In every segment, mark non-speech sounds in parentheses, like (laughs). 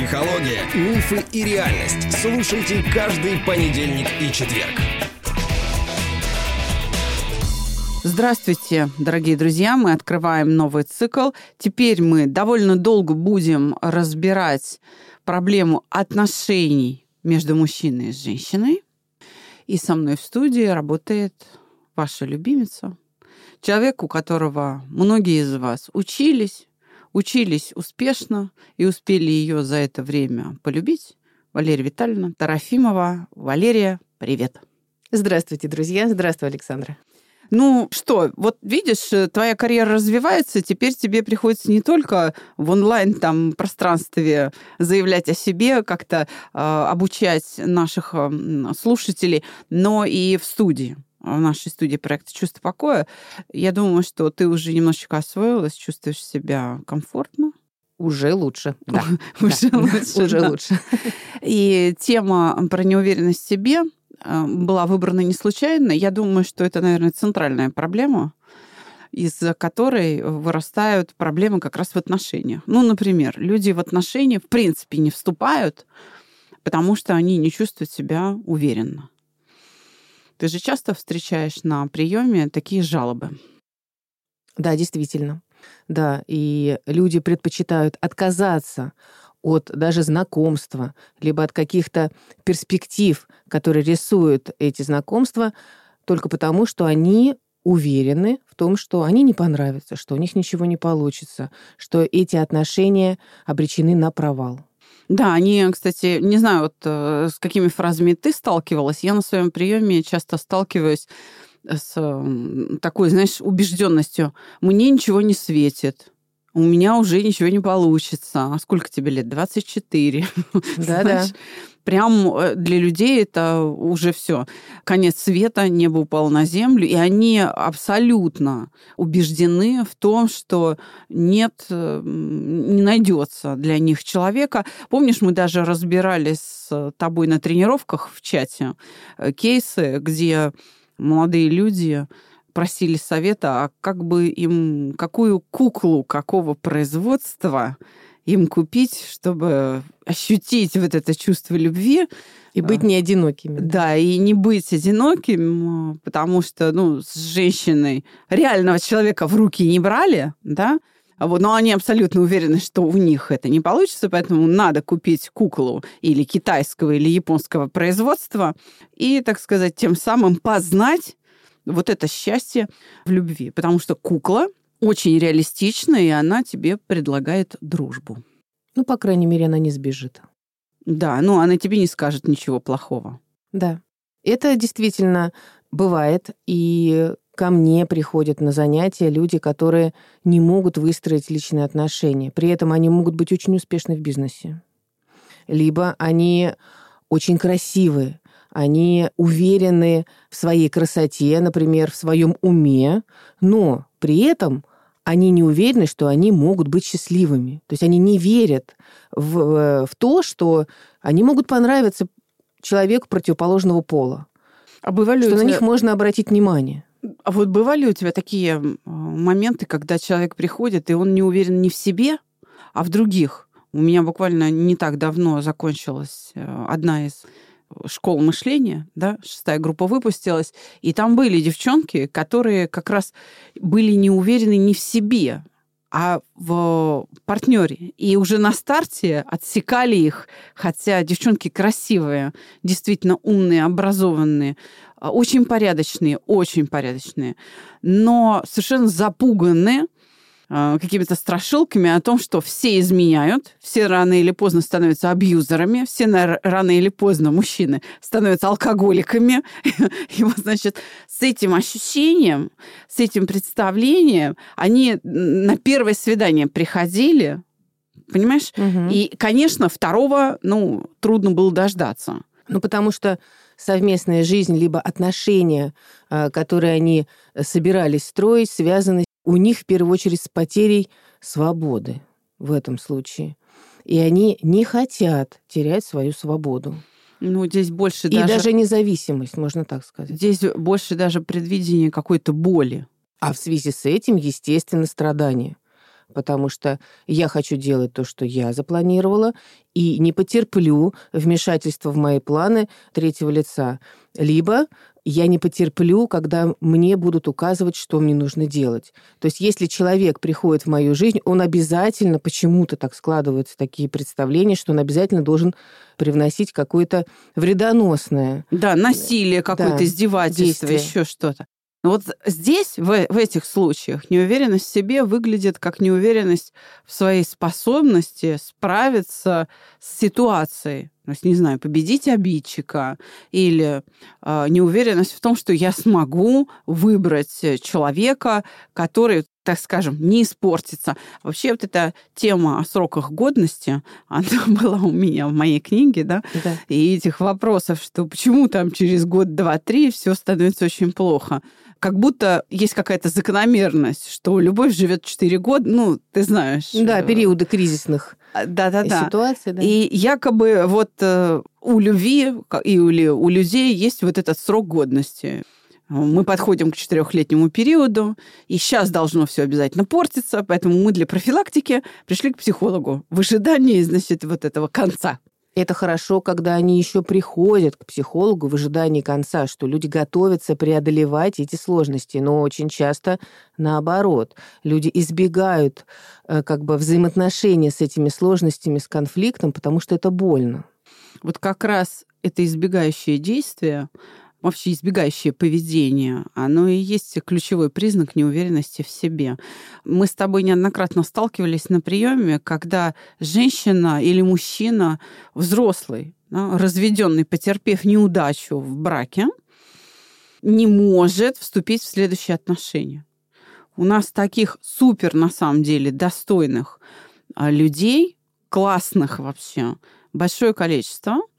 Психология, мифы и реальность. Слушайте каждый понедельник и четверг. Здравствуйте, дорогие друзья! Мы открываем новый цикл. Теперь мы довольно долго будем разбирать проблему отношений между мужчиной и женщиной. И со мной в студии работает ваша любимица, человек, у которого многие из вас учились, учились успешно и успели ее за это время полюбить. Валерия Витальевна Тарафимова. Валерия, привет. Здравствуйте, друзья. Здравствуй, Александра. Ну что, вот видишь, э, твоя карьера развивается, теперь тебе приходится не только в онлайн там пространстве заявлять о себе, как-то э, обучать наших э, слушателей, но и в студии в нашей студии проекта «Чувство покоя». Я думаю, что ты уже немножечко освоилась, чувствуешь себя комфортно. Уже лучше. Да. Уже лучше. Уже лучше. И тема про неуверенность в себе э, была выбрана не случайно. Я думаю, что это, наверное, центральная проблема, из-за которой вырастают проблемы как раз в отношениях. Ну, например, люди в отношения в принципе не вступают, потому что они не чувствуют себя уверенно. Ты же часто встречаешь на приеме такие жалобы. Да, действительно. Да, и люди предпочитают отказаться от даже знакомства, либо от каких-то перспектив, которые рисуют эти знакомства, только потому, что они уверены в том, что они не понравятся, что у них ничего не получится, что эти отношения обречены на провал. Да, они, кстати, не знаю, вот э, с какими фразами ты сталкивалась. Я на своем приеме часто сталкиваюсь с такой, знаешь, убежденностью. Мне ничего не светит у меня уже ничего не получится. А сколько тебе лет? 24. (laughs) Да-да. Прям э, для людей это уже все. Конец света, небо упало на землю, и они абсолютно убеждены в том, что нет, э, не найдется для них человека. Помнишь, мы даже разбирали с тобой на тренировках в чате э, кейсы, где молодые люди просили совета, а как бы им, какую куклу какого производства им купить, чтобы ощутить вот это чувство любви. И быть не одинокими. Да, и не быть одиноким, потому что, ну, с женщиной реального человека в руки не брали, да, вот, но они абсолютно уверены, что у них это не получится, поэтому надо купить куклу или китайского, или японского производства и, так сказать, тем самым познать вот это счастье в любви. Потому что кукла очень реалистичная, и она тебе предлагает дружбу. Ну, по крайней мере, она не сбежит. Да, ну она тебе не скажет ничего плохого. Да. Это действительно бывает, и ко мне приходят на занятия люди, которые не могут выстроить личные отношения. При этом они могут быть очень успешны в бизнесе. Либо они очень красивые, они уверены в своей красоте, например, в своем уме, но при этом они не уверены, что они могут быть счастливыми. То есть они не верят в, э, в то, что они могут понравиться человеку противоположного пола. А бывали что тебя... на них можно обратить внимание. А вот бывали у тебя такие моменты, когда человек приходит, и он не уверен не в себе, а в других? У меня буквально не так давно закончилась э, одна из школ мышления, да, шестая группа выпустилась, и там были девчонки, которые как раз были не уверены не в себе, а в партнере. И уже на старте отсекали их, хотя девчонки красивые, действительно умные, образованные, очень порядочные, очень порядочные, но совершенно запуганные, Э, какими-то страшилками о том, что все изменяют, все рано или поздно становятся абьюзерами, все рано или поздно мужчины становятся алкоголиками. (laughs) И вот, значит, с этим ощущением, с этим представлением они на первое свидание приходили, понимаешь? Угу. И, конечно, второго, ну, трудно было дождаться. Ну, потому что совместная жизнь, либо отношения, э, которые они собирались строить, связаны у них в первую очередь с потерей свободы в этом случае. И они не хотят терять свою свободу. Ну, здесь больше И даже... даже независимость, можно так сказать. Здесь больше даже предвидение какой-то боли. А в связи с этим, естественно, страдания. потому что я хочу делать то, что я запланировала, и не потерплю вмешательства в мои планы третьего лица. Либо я не потерплю, когда мне будут указывать, что мне нужно делать. То есть если человек приходит в мою жизнь, он обязательно, почему-то так складываются такие представления, что он обязательно должен привносить какое-то вредоносное. Да, насилие какое-то, да, издевательство, действие. еще что-то. Вот здесь, в, в этих случаях, неуверенность в себе выглядит как неуверенность в своей способности справиться с ситуацией. То есть, не знаю, победить обидчика или э, неуверенность в том, что я смогу выбрать человека, который так скажем, не испортится. Вообще вот эта тема о сроках годности, (laughs) она была у меня в моей книге, да, да. и этих вопросов, что почему там через год, два, три все становится очень плохо как будто есть какая-то закономерность, что любовь живет 4 года, ну, ты знаешь. Да, э, периоды кризисных да-да-да. ситуаций. Да. И якобы вот э, у любви или у людей есть вот этот срок годности. Мы подходим к четырехлетнему периоду, и сейчас должно все обязательно портиться, поэтому мы для профилактики пришли к психологу в ожидании, значит, вот этого конца. Это хорошо, когда они еще приходят к психологу в ожидании конца, что люди готовятся преодолевать эти сложности. Но очень часто наоборот. Люди избегают э, как бы взаимоотношения с этими сложностями, с конфликтом, потому что это больно. Вот как раз это избегающее действие вообще избегающее поведение, оно и есть ключевой признак неуверенности в себе. Мы с тобой неоднократно сталкивались на приеме, когда женщина или мужчина взрослый, да, разведенный, потерпев неудачу в браке, не может вступить в следующие отношения. У нас таких супер, на самом деле, достойных а, людей, классных вообще, большое количество –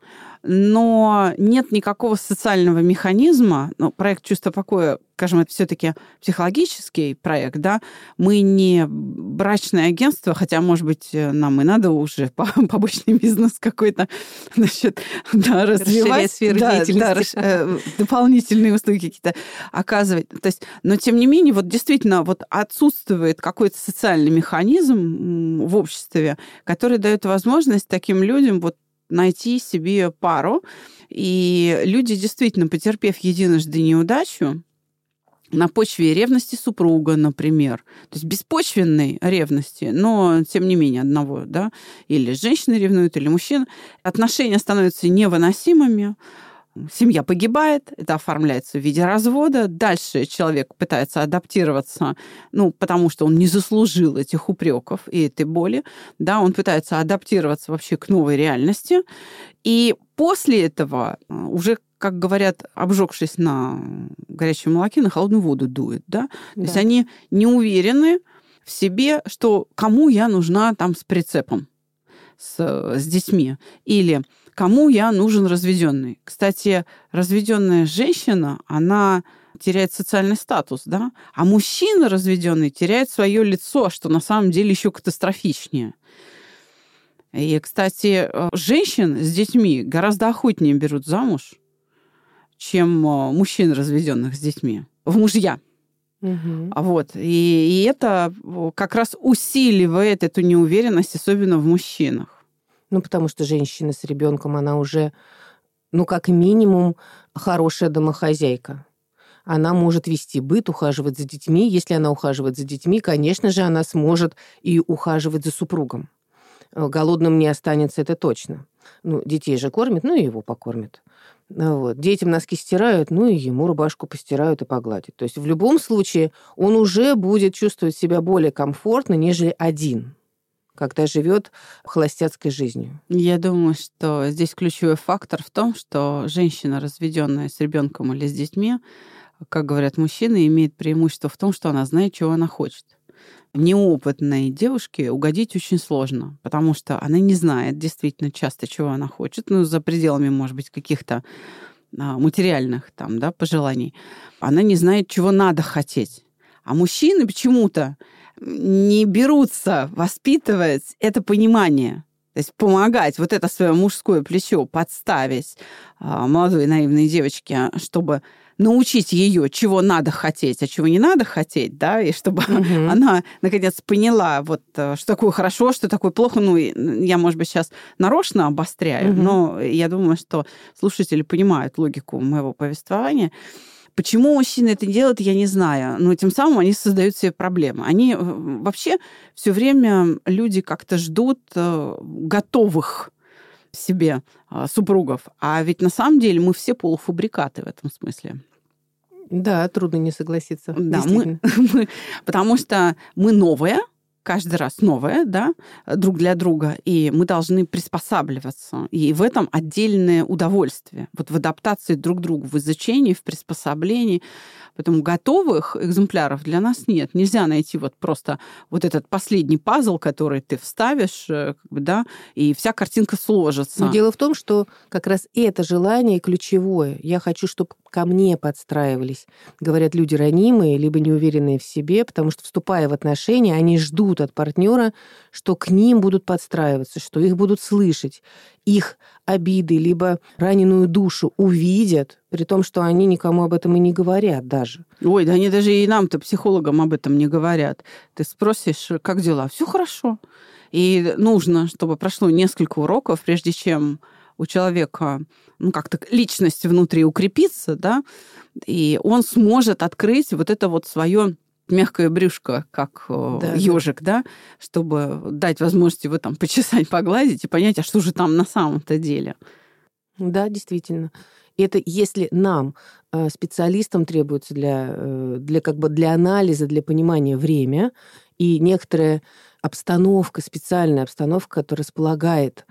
но нет никакого социального механизма. Ну, проект «Чувство покоя», скажем, это все-таки психологический проект, да, мы не брачное агентство, хотя, может быть, нам и надо уже (laughs) побочный бизнес какой-то, (laughs) значит, да, развивать. сферу да, деятельности. Да, э, дополнительные услуги какие-то оказывать. То есть, но, тем не менее, вот действительно вот отсутствует какой-то социальный механизм в обществе, который дает возможность таким людям вот найти себе пару. И люди, действительно, потерпев единожды неудачу, на почве ревности супруга, например, то есть беспочвенной ревности, но тем не менее одного, да, или женщины ревнуют, или мужчина, отношения становятся невыносимыми, семья погибает, это оформляется в виде развода. Дальше человек пытается адаптироваться, ну, потому что он не заслужил этих упреков и этой боли, да, он пытается адаптироваться вообще к новой реальности. И после этого э, уже как говорят, обжегшись на горячем молоке, на холодную воду дует, да? да. То есть они не уверены в себе, что кому я нужна там с прицепом, с, с детьми. Или кому я нужен разведенный. Кстати, разведенная женщина, она теряет социальный статус, да, а мужчина разведенный теряет свое лицо, что на самом деле еще катастрофичнее. И, кстати, э, женщин с детьми гораздо охотнее берут замуж, чем э, мужчин, разведенных с детьми, в мужья. Угу. Вот. И, и это э, как раз усиливает эту неуверенность, особенно в мужчинах. Ну, потому что женщина с ребенком, она уже, ну, как минимум, хорошая домохозяйка. Она может вести быт, ухаживать за детьми. Если она ухаживает за детьми, конечно же, она сможет и ухаживать за супругом. Э, голодным не останется, это точно. Ну, детей же кормят, ну и его покормят. Ну вот. Детям носки стирают, ну и ему рубашку постирают и погладят. То есть в любом случае он уже будет чувствовать себя более комфортно, нежели один когда живет холостяцкой жизнью? Я думаю, что здесь ключевой фактор в том, что женщина, разведенная с ребенком или с детьми, как говорят мужчины, имеет преимущество в том, что она знает, чего она хочет. Неопытной девушке угодить очень сложно, потому что она не знает действительно часто, чего она хочет, ну, за пределами, может быть, каких-то а, материальных там, да, пожеланий. Она не знает, чего надо хотеть. А мужчины почему-то не берутся воспитывать это понимание. То есть помогать вот это свое мужское плечо подставить а, молодой наивной девочке, чтобы научить ее, чего надо хотеть, а чего не надо хотеть, да, и чтобы угу. (laughs) она наконец поняла, вот э, что такое хорошо, что такое плохо. Ну, я, может быть, сейчас нарочно обостряю, угу. но я думаю, что слушатели понимают логику моего повествования. Почему мужчины это делают, я не знаю. Но тем самым они создают себе проблемы. Они вообще все время люди как-то ждут э, готовых себе а, супругов. А ведь на самом деле мы все полуфабрикаты в этом смысле. Да, трудно не согласиться. Да, мы, (laughs) мы, потому что мы новые, каждый раз новое, да, друг для друга, и мы должны приспосабливаться. И в этом отдельное удовольствие. Вот в адаптации друг к другу, в изучении, в приспособлении. Поэтому готовых экземпляров для нас нет. Нельзя найти вот просто вот этот последний пазл, который ты вставишь, э, как бы, да, и вся картинка сложится. Но дело в том, что как раз это желание ключевое. Я хочу, чтобы ко мне подстраивались, говорят люди ранимые, либо неуверенные в себе, потому что, вступая в отношения, они ждут от партнера, что к ним будут подстраиваться, что их будут слышать, их обиды, либо раненую душу увидят, при том, что они никому об этом и не говорят даже. Ой, да они даже и нам-то, психологам, об этом не говорят. Ты спросишь, как дела? Все хорошо. И нужно, чтобы прошло несколько уроков, прежде чем у человека ну, как-то личность внутри укрепится, да, и он сможет открыть вот это вот свое мягкое брюшко, как э, да, ежик, да. да, чтобы дать возможность его там почесать, погладить и понять, а что же там на самом-то деле. Да, действительно. Это если нам, э, специалистам, требуется для, э, для, как бы для анализа, для понимания время и некоторая обстановка, специальная обстановка, которая располагает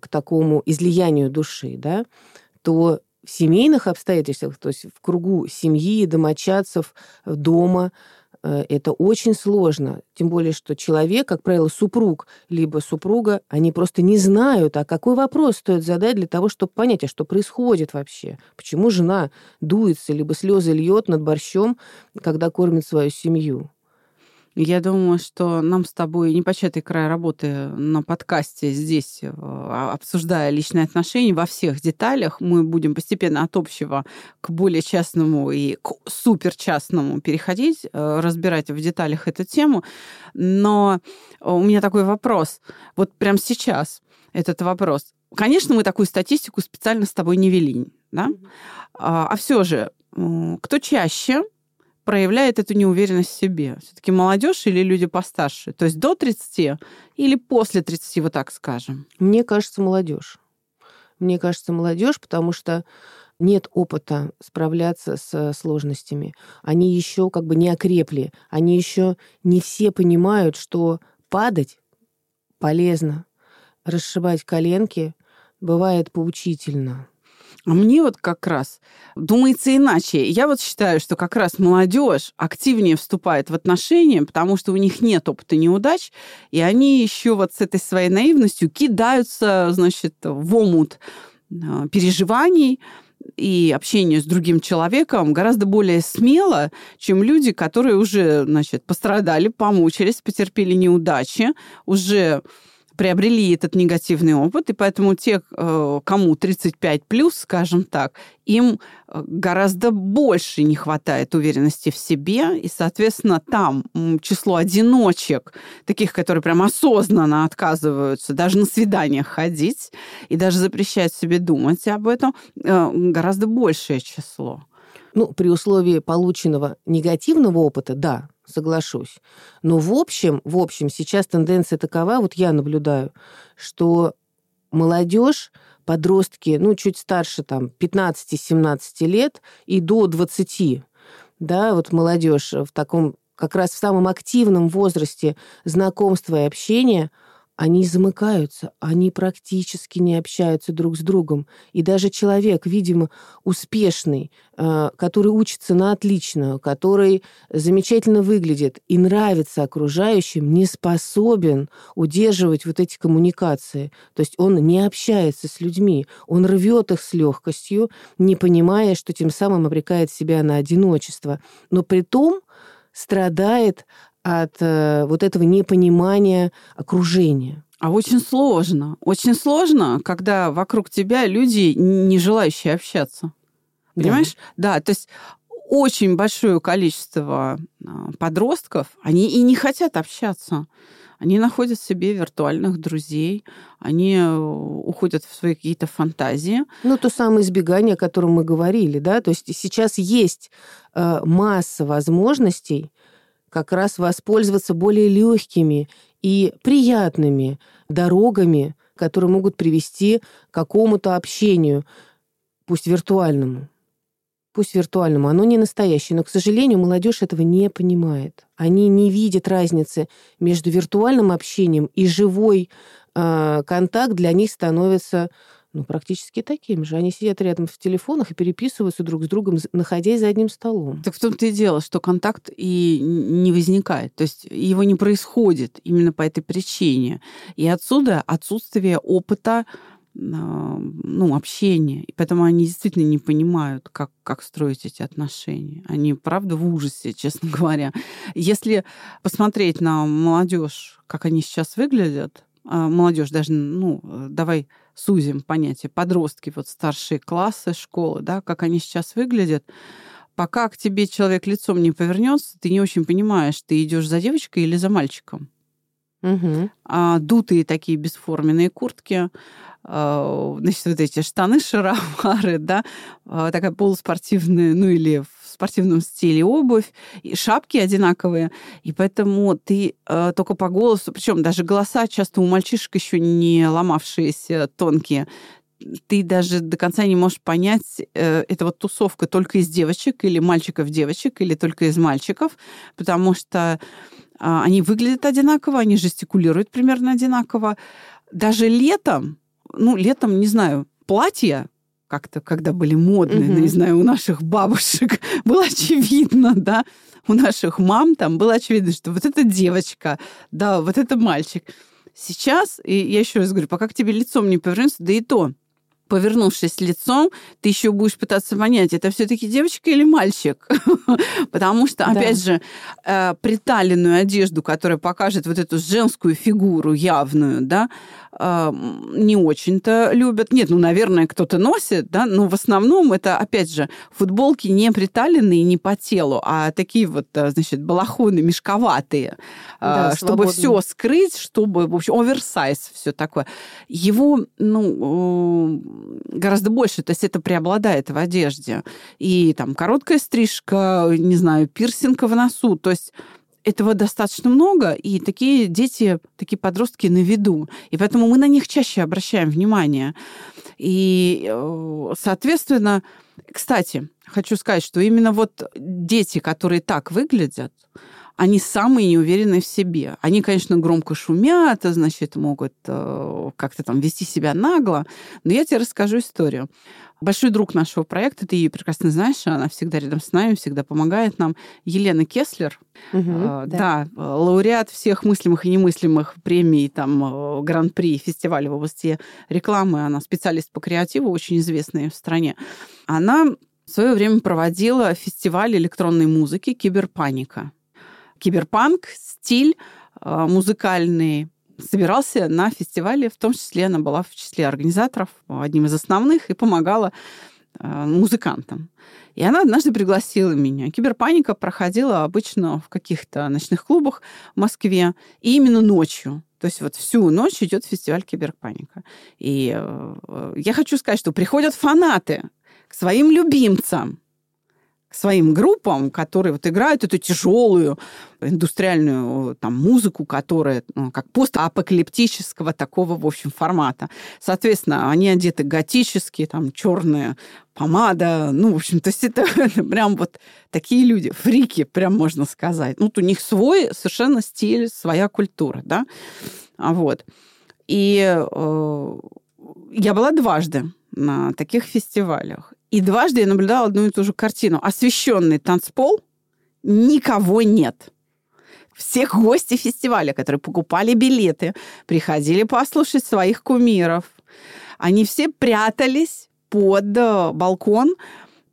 к такому излиянию души, да, то в семейных обстоятельствах, то есть в кругу семьи, домочадцев, дома, это очень сложно. Тем более, что человек, как правило, супруг, либо супруга, они просто не знают, а какой вопрос стоит задать для того, чтобы понять, а что происходит вообще. Почему жена дуется, либо слезы льет над борщом, когда кормит свою семью. Я думаю, что нам с тобой непочатый край работы на подкасте здесь, э, а, обсуждая личные отношения во всех деталях, мы будем постепенно от общего к более частному и к супер частному переходить, э, разбирать в деталях эту тему. Но у меня такой вопрос. Вот прямо сейчас этот вопрос. Конечно, мы такую статистику специально с тобой не вели, да? А, а все же, кто чаще проявляет эту неуверенность в себе? Все-таки молодежь или люди постарше? То есть до 30 или после 30, вот так скажем? Мне кажется, молодежь. Мне кажется, молодежь, потому что нет опыта справляться с сложностями. Они еще как бы не окрепли. Они еще не все понимают, что падать полезно. Расшибать коленки бывает поучительно. А мне вот как раз думается иначе. Я вот считаю, что как раз молодежь активнее вступает в отношения, потому что у них нет опыта неудач, и они еще вот с этой своей наивностью кидаются, значит, в омут а, переживаний, и общение с другим человеком гораздо более смело, чем люди, которые уже, значит, пострадали, помучились, потерпели неудачи, уже приобрели этот негативный опыт, и поэтому те, э, кому 35 плюс, скажем так, им э, гораздо больше не хватает уверенности в себе, и, соответственно, там число одиночек, таких, которые прям осознанно отказываются даже на свиданиях ходить и даже запрещают себе думать об этом, э, гораздо большее число. Ну, при условии полученного негативного опыта, да, соглашусь. Но в общем, в общем, сейчас тенденция такова, вот я наблюдаю, что молодежь, подростки, ну, чуть старше, там, 15-17 лет и до 20, да, вот молодежь в таком, как раз в самом активном возрасте знакомства и общения – они замыкаются, они практически не общаются друг с другом. И даже человек, видимо, успешный, э, который учится на отлично, который замечательно выглядит и нравится окружающим, не способен удерживать вот эти коммуникации. То есть он не общается с людьми, он рвет их с легкостью, не понимая, что тем самым обрекает себя на одиночество. Но при том страдает от э, вот этого непонимания окружения. А очень сложно. Очень сложно, когда вокруг тебя люди, не желающие общаться. Понимаешь? Да, да то есть очень большое количество а, подростков, они и не хотят общаться. Они находят себе виртуальных друзей, они э, уходят в свои какие-то фантазии. Ну, то самое избегание, о котором мы говорили, да, то есть сейчас есть э, масса возможностей как раз воспользоваться более легкими и приятными дорогами, которые могут привести к какому-то общению, пусть виртуальному пусть виртуальному, оно не настоящее. Но, к сожалению, молодежь этого не понимает. Они не видят разницы между виртуальным общением и живой э, контакт для них становится ну, практически таким же. Они сидят рядом в телефонах и переписываются друг с другом, находясь за одним столом. Так в том-то и дело, что контакт и не возникает. То есть его не происходит именно по этой причине. И отсюда отсутствие опыта ну, общения. И поэтому они действительно не понимают, как, как строить эти отношения. Они, правда, в ужасе, (laughs) честно говоря. Если посмотреть на молодежь, как они сейчас выглядят, а, молодежь даже, ну, давай сузим понятие, подростки, вот старшие классы школы, да, как они сейчас выглядят, пока к тебе человек лицом не повернется, ты не очень понимаешь, ты идешь за девочкой или за мальчиком. Угу. А, дутые такие бесформенные куртки, а, значит, вот эти штаны, шаровары, (laughs) да, а, такая полуспортивная, ну или в спортивном стиле обувь, и шапки одинаковые, и поэтому ты э, только по голосу, причем даже голоса часто у мальчишек еще не ломавшиеся, тонкие, ты даже до конца не можешь понять, э, это вот тусовка только из девочек или мальчиков-девочек, или только из мальчиков, потому что они выглядят одинаково, они жестикулируют примерно одинаково. Даже летом ну, летом, не знаю, платья как-то, когда были модные, mm-hmm. не знаю, у наших бабушек (laughs) было очевидно, да, у наших мам там было очевидно, что вот эта девочка, да, вот это мальчик. Сейчас, и я еще раз говорю, пока к тебе лицом не повернется, да и то, повернувшись лицом, ты еще будешь пытаться понять, это все-таки девочка или мальчик. (laughs) Потому что, опять же, э, приталенную одежду, которая покажет вот эту женскую фигуру явную, да, не очень-то любят. Нет, ну, наверное, кто-то носит, да, но в основном это, опять же, футболки не приталенные не по телу, а такие вот, э, значит, балахоны мешковатые, да, чтобы все скрыть, чтобы, в общем, оверсайз, все такое. Его, ну, гораздо больше, то есть это преобладает в одежде. И там короткая стрижка, не знаю, пирсинг в носу, то есть этого достаточно много, и такие дети, такие подростки на виду. И поэтому мы на них чаще обращаем внимание. И, э, соответственно, кстати, хочу сказать, что именно вот дети, которые так выглядят, они самые неуверенные в себе. Они, конечно, громко шумят, значит, могут э, как-то там вести себя нагло, но я тебе расскажу историю. Большой друг нашего проекта, ты ее прекрасно знаешь, она всегда рядом с нами, всегда помогает нам. Елена Кеслер, угу, э, да. да, лауреат всех мыслимых и немыслимых премий, там, э, гран-при фестиваля в области рекламы. Она специалист по креативу, очень известная в стране. Она в свое время проводила фестиваль электронной музыки «Киберпаника» киберпанк, стиль э, музыкальный собирался на фестивале, в том числе она была в числе организаторов, одним из основных, и помогала э, музыкантам. И она однажды пригласила меня. Киберпаника проходила обычно в каких-то ночных клубах в Москве, и именно ночью. То есть вот всю ночь идет фестиваль Киберпаника. И э, я хочу сказать, что приходят фанаты к своим любимцам, своим группам, которые вот играют эту тяжелую индустриальную там, музыку, которая ну, как постапокалиптического такого, в общем, формата. Соответственно, они одеты готически, там черная помада, ну, в общем, то есть это, (laughs) это прям вот такие люди, фрики, прям можно сказать. Ну, вот у них свой совершенно стиль, своя культура, да, а вот. И э, я была дважды на таких фестивалях. И дважды я наблюдала одну и ту же картину. Освещенный танцпол, никого нет. Всех гости фестиваля, которые покупали билеты, приходили послушать своих кумиров. Они все прятались под э, балкон,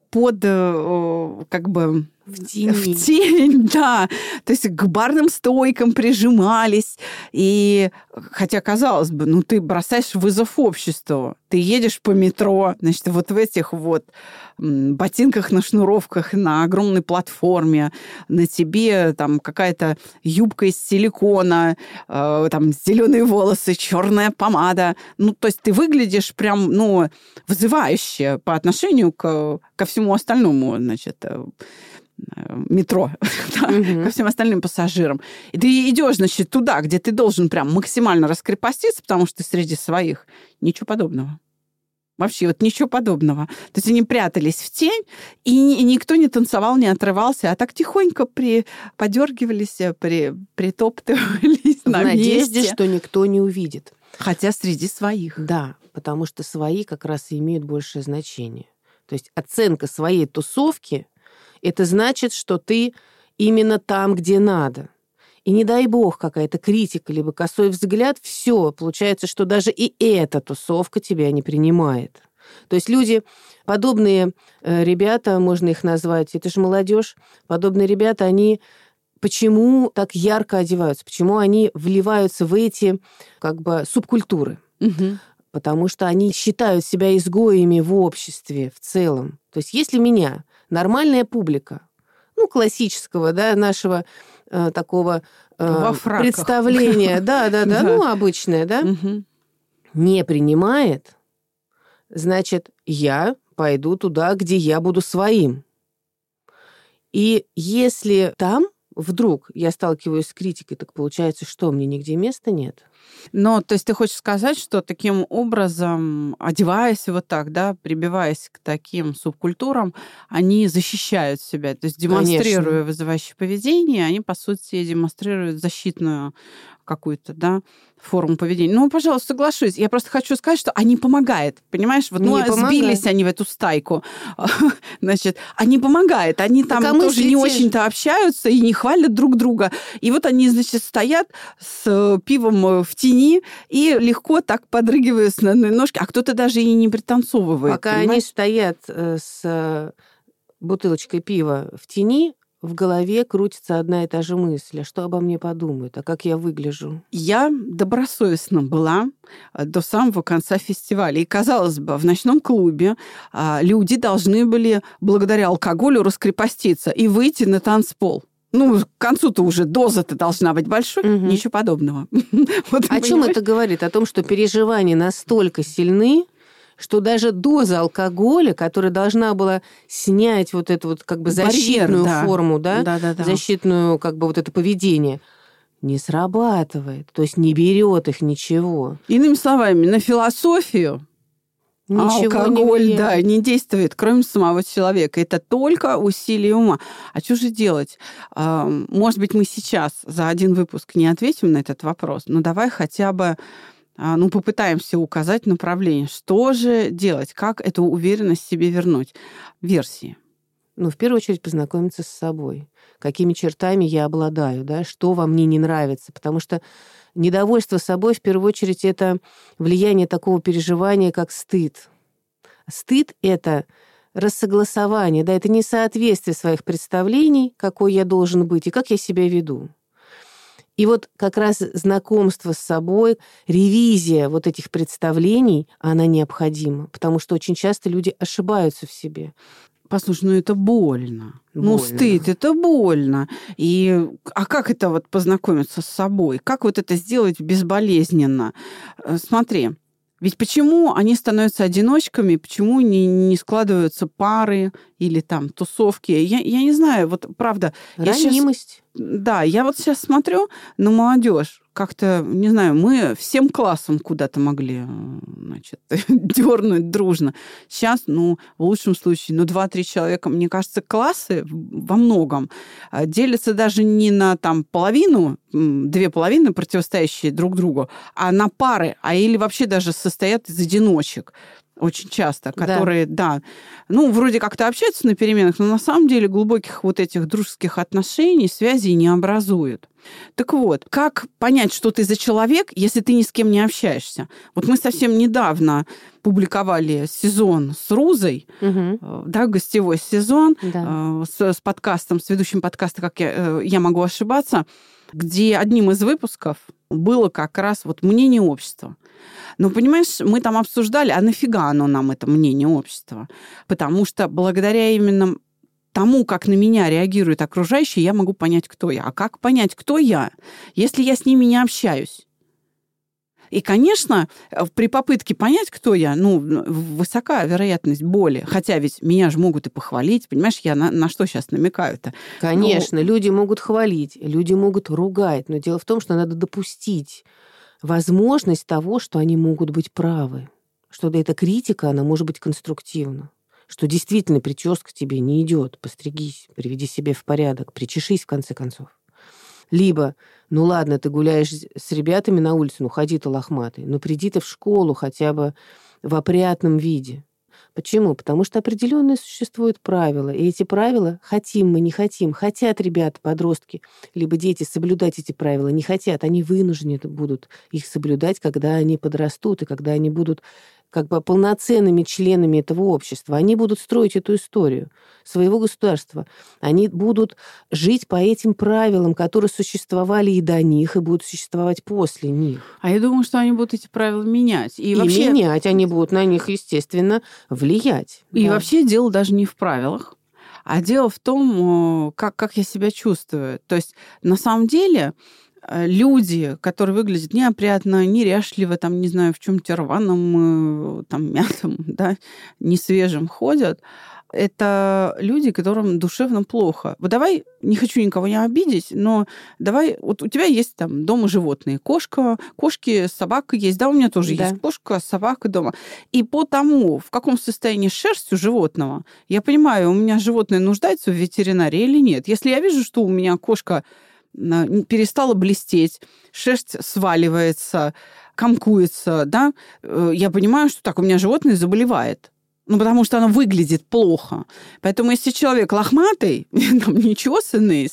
под э, как бы В тени. В тень, (laughs) да. То есть к барным стойкам прижимались. И хотя, казалось бы, ну ты бросаешь вызов обществу. Ты едешь по метро, значит, вот в этих вот ботинках на шнуровках на огромной платформе, на тебе там какая-то юбка из силикона, э, там зеленые волосы, черная помада. Ну, то есть ты выглядишь прям, ну, вызывающе по отношению к, ко всему остальному, значит, э, метро (laughs) да, угу. ко всем остальным пассажирам. И ты идешь, значит, туда, где ты должен прям максимально раскрепоститься, потому что ты среди своих. Ничего подобного. Вообще вот ничего подобного. То есть они прятались в тень, и, никто не танцевал, не отрывался, а так тихонько при, подергивались, при, притоптывались (laughs) в на надежде, месте. что никто не увидит. Хотя среди своих. Да, потому что свои как раз и имеют большее значение. То есть оценка своей тусовки это значит, что ты именно там, где надо. И не дай бог какая-то критика, либо косой взгляд, все, получается, что даже и эта тусовка тебя не принимает. То есть люди, подобные э, ребята, можно их назвать, это же молодежь, подобные ребята, они почему так ярко одеваются, почему они вливаются в эти как бы субкультуры. Угу. Потому что они считают себя изгоями в обществе в целом. То есть если меня нормальная публика, ну, классического, да, нашего э, такого э, представления, да, да, да, (laughs) ну, обычное, да, не принимает, значит, я пойду туда, где я буду своим. И если там вдруг я сталкиваюсь с критикой, так получается, что мне нигде места нет. Но, то есть ты хочешь сказать, что таким образом, одеваясь вот так, да, прибиваясь к таким субкультурам, они защищают себя, то есть демонстрируя Конечно. вызывающее поведение, они, по сути, демонстрируют защитную какую-то, да, форму поведения. Ну, пожалуйста, соглашусь. Я просто хочу сказать, что они помогают, понимаешь? Вот, ну, сбились они в эту стайку. (laughs) Значит, они помогают. Они там а тоже не очень-то общаются и не хвалят друг друга. И вот они, значит, стоят с э, пивом э, в тени и легко так подрыгивают на ножке, а кто-то даже и не пританцовывает. Пока понимаешь? они стоят э, с бутылочкой пива в тени, в голове крутится одна и та же мысль. А что обо мне подумают? А как я выгляжу? Я добросовестно была э, до самого конца фестиваля. И, казалось бы, в ночном клубе а, люди должны были благодаря алкоголю раскрепоститься и выйти на танцпол. Ну, к концу-то уже доза-то должна быть большой, угу. ничего подобного. (laughs) вот, О чем это говорит? О том, что переживания настолько сильны, что даже доза алкоголя, которая должна была снять вот эту вот как бы защитную Барьер, да. форму, да, да, да, да, защитную как бы вот это поведение, не срабатывает, то есть не берет их ничего. Иными словами, на философию Ничего алкоголь, не да, не действует, кроме самого человека. Это только усилие ума. А что же делать? Может быть, мы сейчас за один выпуск не ответим на этот вопрос, но давай хотя бы ну, попытаемся указать направление. Что же делать? Как эту уверенность себе вернуть? Версии. Ну, в первую очередь, познакомиться с собой. Какими чертами я обладаю, да, что во мне не нравится. Потому что недовольство собой, в первую очередь, это влияние такого переживания, как стыд. Стыд — это рассогласование, да, это несоответствие своих представлений, какой я должен быть и как я себя веду. И вот как раз знакомство с собой, ревизия вот этих представлений, она необходима, потому что очень часто люди ошибаются в себе. Послушай, ну это больно. Ну, больно. Ну, стыд, это больно. И, а как это вот познакомиться с собой? Как вот это сделать безболезненно? Э, смотри, ведь почему они становятся одиночками, почему не, не складываются пары или там тусовки? Я, я не знаю, вот правда. Ранимость. Я сейчас, да, я вот сейчас смотрю на молодежь как-то, не знаю, мы всем классом куда-то могли, значит, (laughs) дернуть дружно. Сейчас, ну, в лучшем случае, ну, два-три человека, мне кажется, классы во многом а, делятся даже не на там половину, две половины противостоящие друг другу, а на пары, а или вообще даже состоят из одиночек. Очень часто, которые, да. да, ну, вроде как-то общаются на переменах, но на самом деле глубоких вот этих дружеских отношений, связей не образуют. Так вот, как понять, что ты за человек, если ты ни с кем не общаешься? Вот мы совсем недавно публиковали сезон с Рузой, угу. да, гостевой сезон да. Э, с, с подкастом, с ведущим подкаста, как я, э, я могу ошибаться, где одним из выпусков было как раз вот мнение общества. Но, понимаешь, мы там обсуждали, а нафига оно нам, это мнение общества? Потому что благодаря именно тому, как на меня реагируют окружающие, я могу понять, кто я. А как понять, кто я, если я с ними не общаюсь? И, конечно, при попытке понять, кто я, ну, высока вероятность боли. Хотя ведь меня же могут и похвалить. Понимаешь, я на, на что сейчас намекаю-то? Конечно, ну... люди могут хвалить, люди могут ругать. Но дело в том, что надо допустить возможность того, что они могут быть правы. Что эта критика, она может быть конструктивна что действительно прическа тебе не идет, постригись, приведи себя в порядок, причешись в конце концов. Либо, ну ладно, ты гуляешь с ребятами на улице, ну ходи ты лохматый, но приди ты в школу хотя бы в опрятном виде. Почему? Потому что определенные существуют правила, и эти правила, хотим мы, не хотим, хотят ребята, подростки, либо дети соблюдать эти правила, не хотят, они вынуждены будут их соблюдать, когда они подрастут, и когда они будут как бы полноценными членами этого общества. Они будут строить эту историю своего государства. Они будут жить по этим правилам, которые существовали и до них, и будут существовать после них. А я думаю, что они будут эти правила менять. И, и вообще... менять, они будут на них, естественно, влиять. И да. вообще дело даже не в правилах, а дело в том, как, как я себя чувствую. То есть, на самом деле, Э, люди, которые выглядят неопрятно, неряшливо, там, не знаю, в чем-то рваном, э, там, (laughs) мятом, да, не свежим ходят, это люди, которым душевно плохо. Вот давай, не хочу никого не обидеть, но давай, вот у тебя есть там дома животные, кошка, кошки, собака есть, да, у меня тоже да. есть кошка, собака дома. И по тому, в каком состоянии шерсть у животного, я понимаю, у меня животное нуждается в ветеринарии или нет. Если я вижу, что у меня кошка перестала блестеть, шерсть сваливается, комкуется, да, э, я понимаю, что так, у меня животное заболевает. Ну, потому что оно выглядит плохо. Поэтому если человек лохматый, (laughs) там, нечесанный,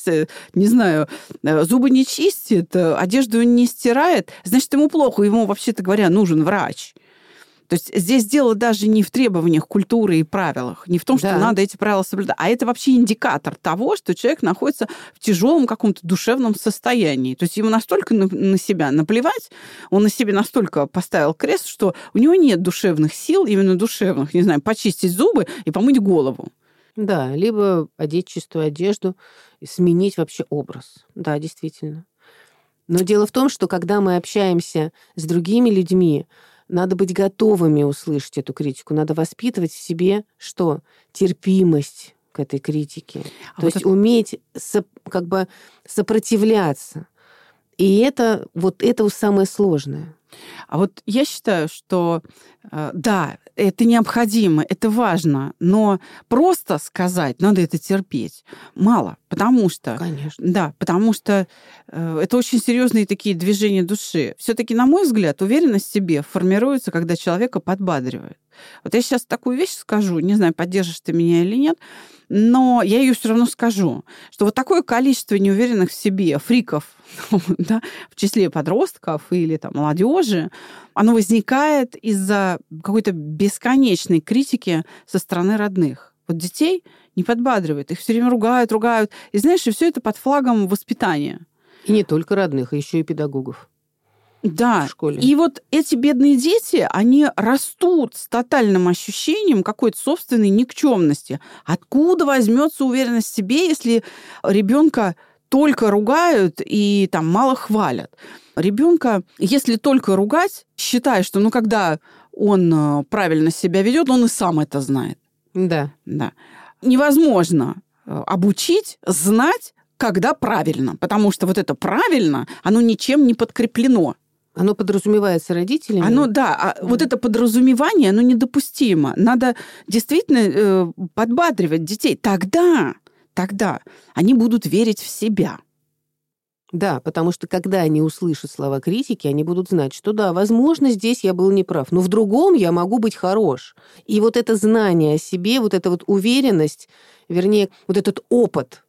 не знаю, э, зубы не чистит, э, одежду не стирает, значит, ему плохо, ему, вообще-то говоря, нужен врач. То есть здесь дело даже не в требованиях культуры и правилах, не в том, что да. надо эти правила соблюдать, а это вообще индикатор того, что человек находится в тяжелом каком-то душевном состоянии. То есть ему настолько на, на себя наплевать, он на себе настолько поставил крест, что у него нет душевных сил, именно душевных, не знаю, почистить зубы и помыть голову. Да, либо одеть чистую одежду, сменить вообще образ. Да, действительно. Но дело в том, что когда мы общаемся с другими людьми, надо быть готовыми услышать эту критику. Надо воспитывать в себе что? Терпимость к этой критике. А То вот есть это... уметь со, как бы сопротивляться. И это вот это самое сложное. А вот я считаю, что э, да, это необходимо, это важно, но просто сказать, надо это терпеть, мало, потому что... Конечно. Да, потому что э, это очень серьезные такие движения души. Все-таки, на мой взгляд, уверенность в себе формируется, когда человека подбадривает. Вот я сейчас такую вещь скажу, не знаю, поддержишь ты меня или нет, но я ее все равно скажу, что вот такое количество неуверенных в себе фриков, (laughs) да, в числе подростков или там молодежи, оно возникает из-за какой-то бесконечной критики со стороны родных. Вот детей не подбадривают, их все время ругают, ругают. И знаешь, и все это под флагом воспитания. И не только родных, а еще и педагогов. Да. В школе. И вот эти бедные дети, они растут с тотальным ощущением какой-то собственной никчемности. Откуда возьмется уверенность в себе, если ребенка только ругают и там мало хвалят? Ребенка, если только ругать, считай, что ну когда он э, правильно себя ведет, он и сам это знает. Да. Да. Невозможно э, обучить, знать, когда правильно, потому что вот это правильно, оно ничем не подкреплено. Оно подразумевается родителями? Оно, да. А да. Вот это подразумевание, оно недопустимо. Надо действительно э, подбадривать детей. Тогда, тогда они будут верить в себя. Да, потому что когда они услышат слова критики, они будут знать, что да, возможно, здесь я был неправ, но в другом я могу быть хорош. И вот это знание о себе, вот эта вот уверенность, вернее, вот этот опыт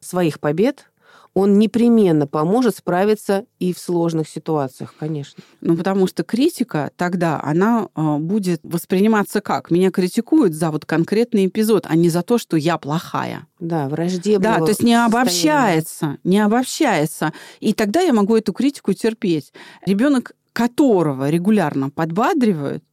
своих побед, он непременно поможет справиться и в сложных ситуациях, конечно. Ну, потому что критика тогда, она э, будет восприниматься как? Меня критикуют за вот конкретный эпизод, а не за то, что я плохая. Да, враждебного Да, то есть не обобщается, не обобщается. И тогда я могу эту критику терпеть. Ребенок, которого регулярно подбадривают,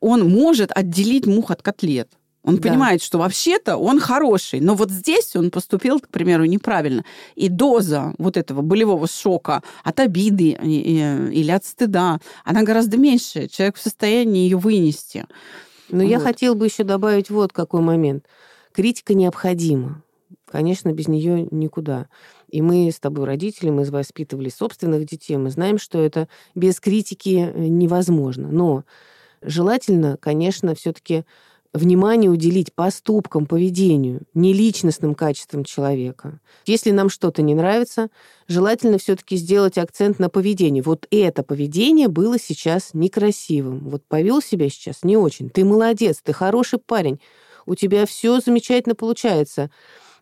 он может отделить мух от котлет. Он да. понимает, что вообще-то он хороший, но вот здесь он поступил, к примеру, неправильно. И доза вот этого болевого шока от обиды или от стыда, она гораздо меньше. Человек в состоянии ее вынести. Но вот. я хотел бы еще добавить вот какой момент. Критика необходима. Конечно, без нее никуда. И мы с тобой, родители, мы воспитывали собственных детей, мы знаем, что это без критики невозможно. Но желательно, конечно, все-таки внимание уделить поступкам, поведению, не личностным качествам человека. Если нам что-то не нравится, желательно все-таки сделать акцент на поведении. Вот это поведение было сейчас некрасивым. Вот повел себя сейчас не очень. Ты молодец, ты хороший парень, у тебя все замечательно получается.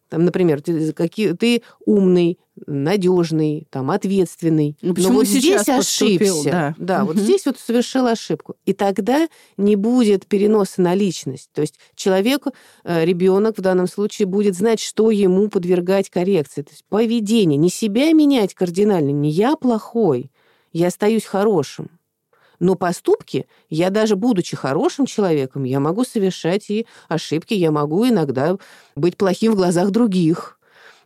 Там, например, ты, какие, ты умный, надежный, там, ответственный. Ну, Но вот здесь ошибся. Да, да угу. вот здесь вот совершил ошибку. И тогда не будет переноса на личность. То есть человек, э, ребенок в данном случае будет знать, что ему подвергать коррекции. То есть поведение. Не себя менять кардинально. Не я плохой, я остаюсь хорошим. Но поступки, я даже будучи хорошим человеком, я могу совершать и ошибки, я могу иногда быть плохим в глазах других.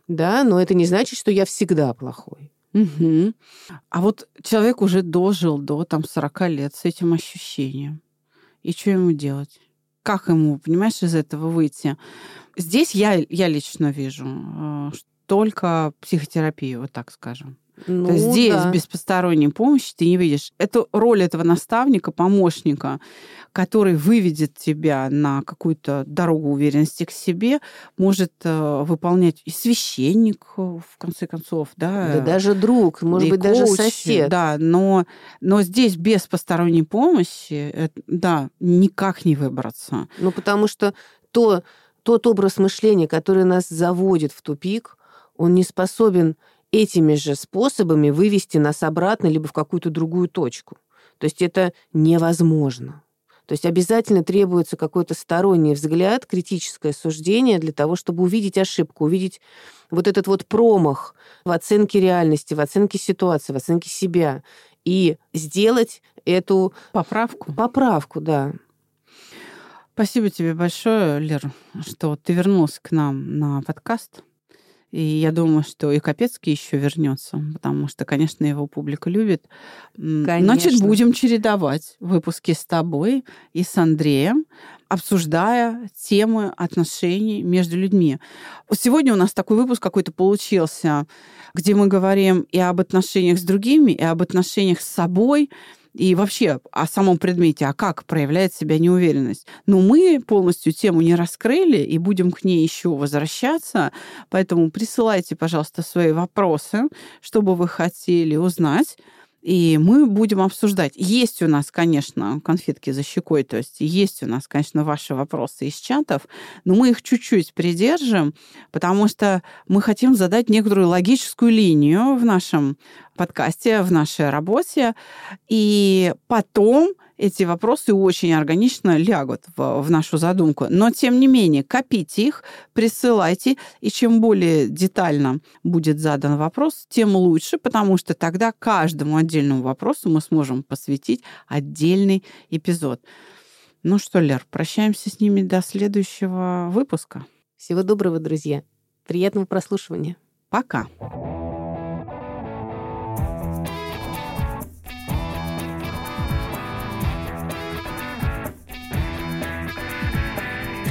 Да, но это не значит, что я всегда плохой. Угу. А вот человек уже дожил до там 40 лет с этим ощущением. И что ему делать? Как ему, понимаешь, из этого выйти? Здесь я, я лично вижу э, только психотерапию, вот так скажем. Ну, здесь да. без посторонней помощи ты не видишь. Это роль этого наставника, помощника, который выведет тебя на какую-то дорогу уверенности к себе, может э, выполнять и священник, э, в конце концов, да. Да даже друг, может быть, коуч, даже сосед. Да, но, но здесь без посторонней помощи, это, да, никак не выбраться. Ну, потому что то, тот образ мышления, который нас заводит в тупик, он не способен этими же способами вывести нас обратно либо в какую-то другую точку. То есть это невозможно. То есть обязательно требуется какой-то сторонний взгляд, критическое суждение для того, чтобы увидеть ошибку, увидеть вот этот вот промах в оценке реальности, в оценке ситуации, в оценке себя и сделать эту поправку. Поправку, да. Спасибо тебе большое, Лер, что ты вернулась к нам на подкаст. И я думаю, что и Капецкий еще вернется, потому что, конечно, его публика любит. Конечно. Значит, будем чередовать выпуски с тобой и с Андреем, обсуждая темы отношений между людьми. Сегодня у нас такой выпуск какой-то получился, где мы говорим и об отношениях с другими, и об отношениях с собой, и вообще о самом предмете, а как проявляет себя неуверенность. Но мы полностью тему не раскрыли и будем к ней еще возвращаться, поэтому присылайте, пожалуйста, свои вопросы, что бы вы хотели узнать. И мы будем обсуждать. Есть у нас, конечно, конфетки за щекой, то есть есть у нас, конечно, ваши вопросы из чатов, но мы их чуть-чуть придержим, потому что мы хотим задать некоторую логическую линию в нашем подкасте, в нашей работе, и потом эти вопросы очень органично лягут в, в нашу задумку. Но, тем не менее, копите их, присылайте, и чем более детально будет задан вопрос, тем лучше, потому что тогда каждому отдельному вопросу мы сможем посвятить отдельный эпизод. Ну что, Лер, прощаемся с ними до следующего выпуска. Всего доброго, друзья. Приятного прослушивания. Пока.